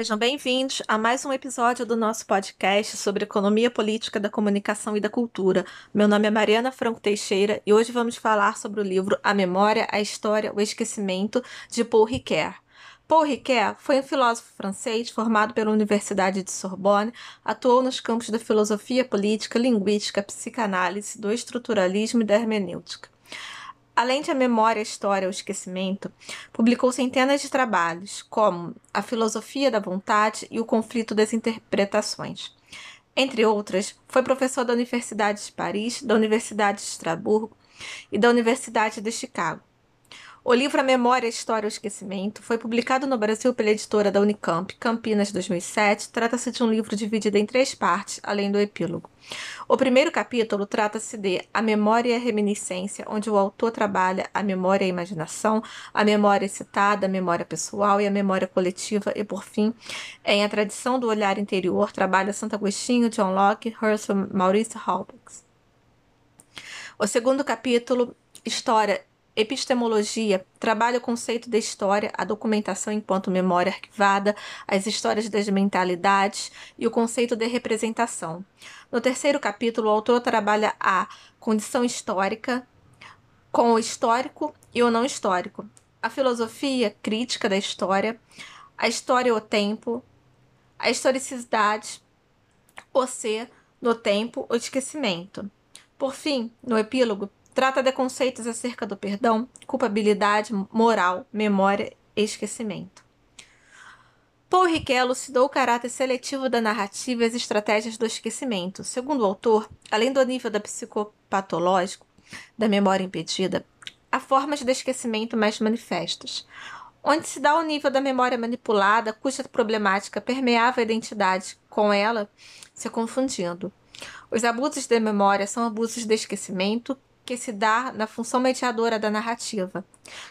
Sejam bem-vindos a mais um episódio do nosso podcast sobre economia política da comunicação e da cultura. Meu nome é Mariana Franco Teixeira e hoje vamos falar sobre o livro A Memória, a História, o Esquecimento, de Paul Ricoeur. Paul Ricoeur foi um filósofo francês formado pela Universidade de Sorbonne, atuou nos campos da filosofia política, linguística, psicanálise, do estruturalismo e da hermenêutica. Além de A Memória, a História e o Esquecimento, publicou centenas de trabalhos, como A Filosofia da Vontade e O Conflito das Interpretações. Entre outras, foi professor da Universidade de Paris, da Universidade de Estrasburgo e da Universidade de Chicago. O livro A Memória, História e o Esquecimento foi publicado no Brasil pela editora da Unicamp, Campinas 2007. Trata-se de um livro dividido em três partes, além do epílogo. O primeiro capítulo trata-se de A Memória e a Reminiscência, onde o autor trabalha a memória e a imaginação, a memória citada, a memória pessoal e a memória coletiva, e por fim, em A Tradição do Olhar Interior, trabalha Santo Agostinho, John Locke, Herschel, Maurício Halbach. O segundo capítulo, História Epistemologia trabalha o conceito da história, a documentação enquanto memória arquivada, as histórias das mentalidades e o conceito de representação. No terceiro capítulo, o autor trabalha a condição histórica com o histórico e o não histórico, a filosofia crítica da história, a história e o tempo, a historicidade, o ser, no tempo, o esquecimento. Por fim, no epílogo, Trata de conceitos acerca do perdão, culpabilidade, moral, memória e esquecimento. Paul Ricoeur elucidou o caráter seletivo da narrativa e as estratégias do esquecimento. Segundo o autor, além do nível da psicopatológico, da memória impedida, há formas de esquecimento mais manifestas, onde se dá o nível da memória manipulada, cuja problemática permeava a identidade, com ela se confundindo. Os abusos de memória são abusos de esquecimento que se dá na função mediadora da narrativa,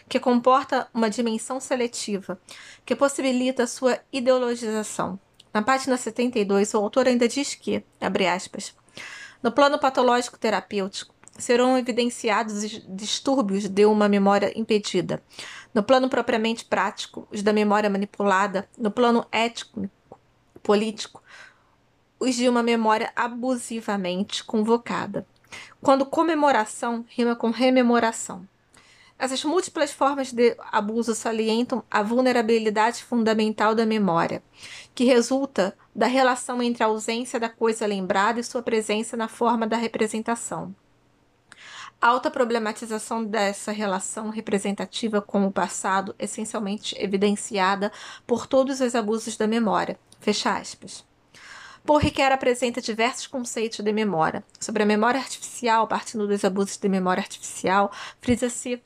que comporta uma dimensão seletiva, que possibilita sua ideologização. Na página 72, o autor ainda diz que, abre aspas, no plano patológico terapêutico, serão evidenciados os distúrbios de uma memória impedida. No plano propriamente prático, os da memória manipulada. No plano ético, político, os de uma memória abusivamente convocada quando comemoração rima com rememoração. Essas múltiplas formas de abuso salientam a vulnerabilidade fundamental da memória, que resulta da relação entre a ausência da coisa lembrada e sua presença na forma da representação. A alta problematização dessa relação representativa com o passado, essencialmente evidenciada por todos os abusos da memória. Fecha aspas. Ricoeur apresenta diversos conceitos de memória. Sobre a memória artificial, partindo dos abusos de memória artificial, frisa-se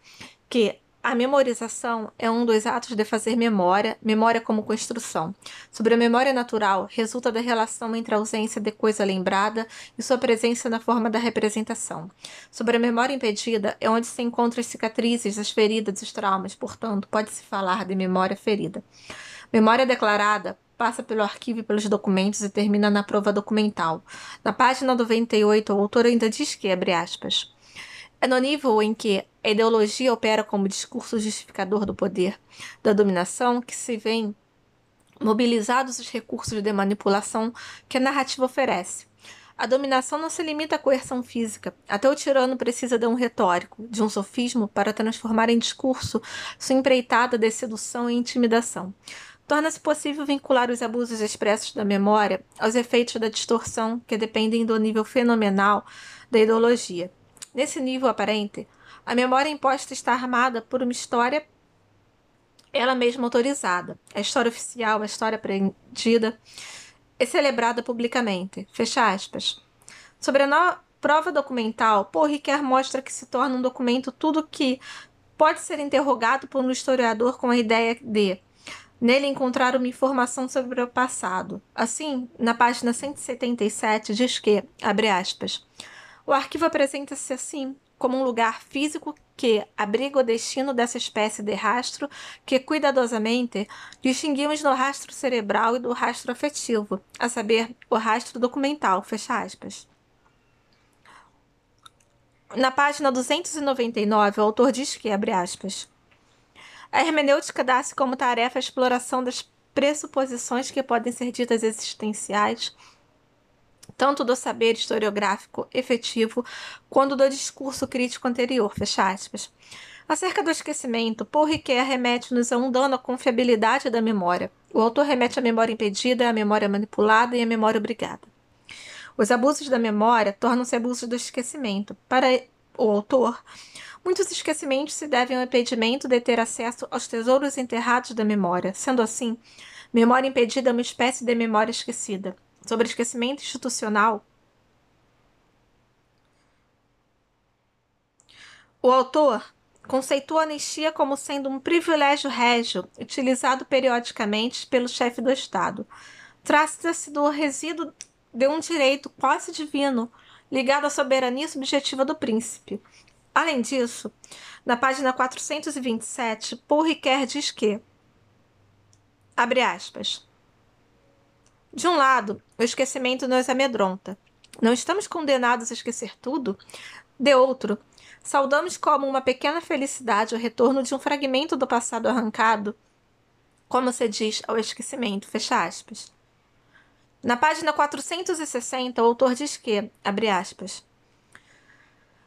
que a memorização é um dos atos de fazer memória, memória como construção. Sobre a memória natural, resulta da relação entre a ausência de coisa lembrada e sua presença na forma da representação. Sobre a memória impedida, é onde se encontram as cicatrizes, as feridas, os traumas, portanto, pode-se falar de memória ferida. Memória declarada passa pelo arquivo e pelos documentos e termina na prova documental. Na página 98, o autor ainda diz que, abre aspas, é no nível em que a ideologia opera como discurso justificador do poder, da dominação, que se vêem mobilizados os recursos de manipulação que a narrativa oferece. A dominação não se limita à coerção física. Até o tirano precisa de um retórico, de um sofismo, para transformar em discurso sua empreitada de sedução e intimidação torna-se possível vincular os abusos expressos da memória aos efeitos da distorção que dependem do nível fenomenal da ideologia. Nesse nível aparente, a memória imposta está armada por uma história ela mesma autorizada. A história oficial, a história aprendida, é celebrada publicamente. Fecha aspas. Sobre a prova documental, Paul Ricoeur mostra que se torna um documento tudo que pode ser interrogado por um historiador com a ideia de Nele encontraram uma informação sobre o passado. Assim, na página 177 diz que, abre aspas, o arquivo apresenta-se assim como um lugar físico que abriga o destino dessa espécie de rastro que cuidadosamente distinguimos no rastro cerebral e do rastro afetivo, a saber, o rastro documental, fecha aspas. Na página 299, o autor diz que, abre aspas, a hermenêutica dá-se como tarefa a exploração das pressuposições que podem ser ditas existenciais, tanto do saber historiográfico efetivo quanto do discurso crítico anterior. Fecha aspas. Acerca do esquecimento, Paul Ricoeur remete-nos a um dano à confiabilidade da memória. O autor remete à memória impedida, à memória manipulada e à memória obrigada. Os abusos da memória tornam-se abusos do esquecimento. Para o autor, muitos esquecimentos se devem ao impedimento de ter acesso aos tesouros enterrados da memória. Sendo assim, memória impedida é uma espécie de memória esquecida. Sobre esquecimento institucional, o autor conceitua a anistia como sendo um privilégio régio utilizado periodicamente pelo chefe do Estado. Trata-se do resíduo de um direito quase divino ligado à soberania subjetiva do príncipe. Além disso, na página 427, Paul Ricoeur diz que, abre aspas, de um lado, o esquecimento nos amedronta. Não estamos condenados a esquecer tudo. De outro, saudamos como uma pequena felicidade o retorno de um fragmento do passado arrancado, como se diz ao esquecimento. Fecha aspas. Na página 460, o autor diz que, abre aspas,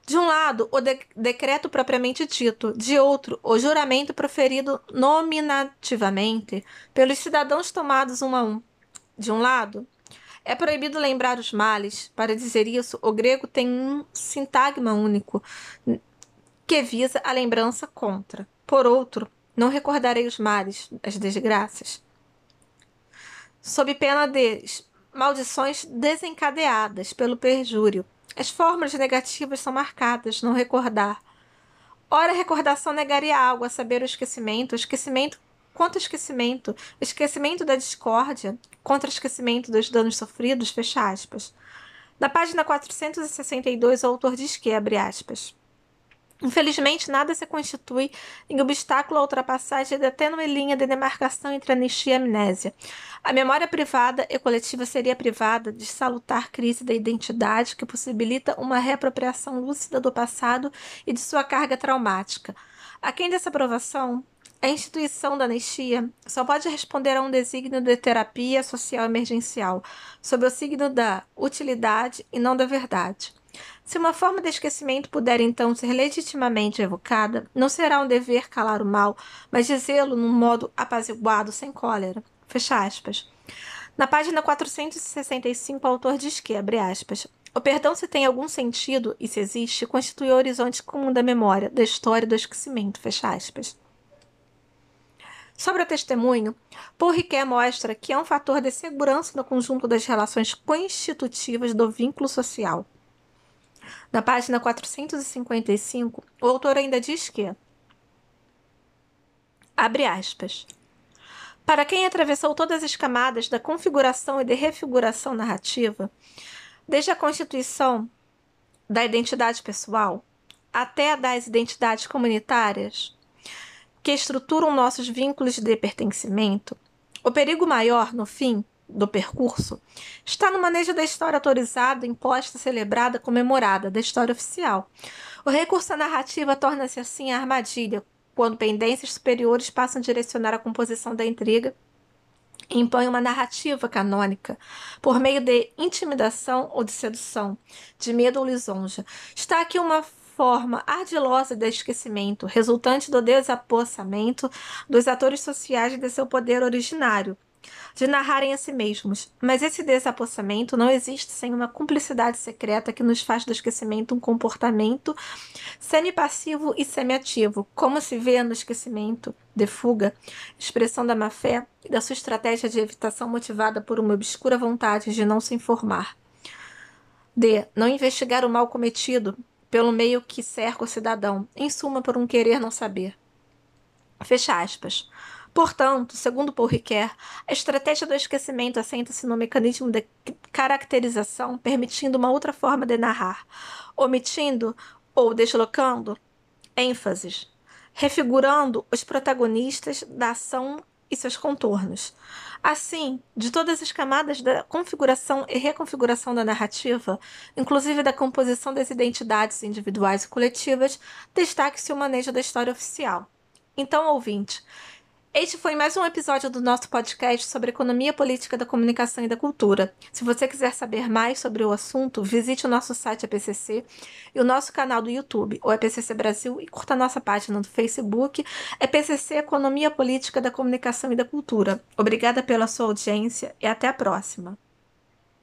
de um lado, o de decreto propriamente dito, de outro, o juramento proferido nominativamente pelos cidadãos tomados um a um. De um lado, é proibido lembrar os males. Para dizer isso, o grego tem um sintagma único que visa a lembrança contra. Por outro, não recordarei os males, as desgraças, sob pena de maldições desencadeadas pelo perjúrio. As formas negativas são marcadas, não recordar. Ora, a recordação negaria algo, a saber, o esquecimento. O esquecimento quanto esquecimento, esquecimento da discórdia, contra esquecimento dos danos sofridos, fecha aspas. Na página 462, o autor diz que, abre aspas, Infelizmente, nada se constitui em obstáculo à ultrapassagem da tênue linha de demarcação entre anistia e amnésia. A memória privada e coletiva seria privada de salutar crise da identidade que possibilita uma reapropriação lúcida do passado e de sua carga traumática. Aquém dessa aprovação, a instituição da anistia só pode responder a um desígnio de terapia social emergencial, sob o signo da utilidade e não da verdade. Se uma forma de esquecimento puder então ser legitimamente evocada, não será um dever calar o mal, mas dizê-lo num modo apaziguado, sem cólera. Fecha aspas. Na página 465, o autor diz que, abre aspas, o perdão, se tem algum sentido e se existe, constitui o horizonte comum da memória, da história do esquecimento. Fecha aspas. Sobre o testemunho, Paul Riquet mostra que é um fator de segurança no conjunto das relações constitutivas do vínculo social. Na página 455, o autor ainda diz que, abre aspas, para quem atravessou todas as camadas da configuração e de refiguração narrativa, desde a constituição da identidade pessoal até a das identidades comunitárias, que estruturam nossos vínculos de pertencimento, o perigo maior, no fim do percurso, está no manejo da história autorizada, imposta, celebrada, comemorada, da história oficial. O recurso à narrativa torna-se assim a armadilha, quando pendências superiores passam a direcionar a composição da intriga e impõem uma narrativa canônica por meio de intimidação ou de sedução, de medo ou lisonja. Está aqui uma forma ardilosa de esquecimento, resultante do desapossamento dos atores sociais de seu poder originário, de narrarem a si mesmos. Mas esse desapossamento não existe sem uma cumplicidade secreta que nos faz do esquecimento um comportamento semi-passivo e semi-ativo, como se vê no esquecimento de fuga, expressão da má-fé e da sua estratégia de evitação motivada por uma obscura vontade de não se informar. D. Não investigar o mal cometido pelo meio que cerca o cidadão, em suma, por um querer não saber. Fecha aspas. Portanto, segundo Paul Ricoeur, a estratégia do esquecimento assenta-se no mecanismo de caracterização, permitindo uma outra forma de narrar, omitindo ou deslocando ênfases, refigurando os protagonistas da ação e seus contornos. Assim, de todas as camadas da configuração e reconfiguração da narrativa, inclusive da composição das identidades individuais e coletivas, destaque-se o manejo da história oficial. Então, ouvinte, Este foi mais um episódio do nosso podcast sobre economia política da comunicação e da cultura. Se você quiser saber mais sobre o assunto, visite o nosso site EPCC e o nosso canal do YouTube, o EPCC Brasil, e curta a nossa página do Facebook, EPCC Economia Política da Comunicação e da Cultura. Obrigada pela sua audiência e até a próxima.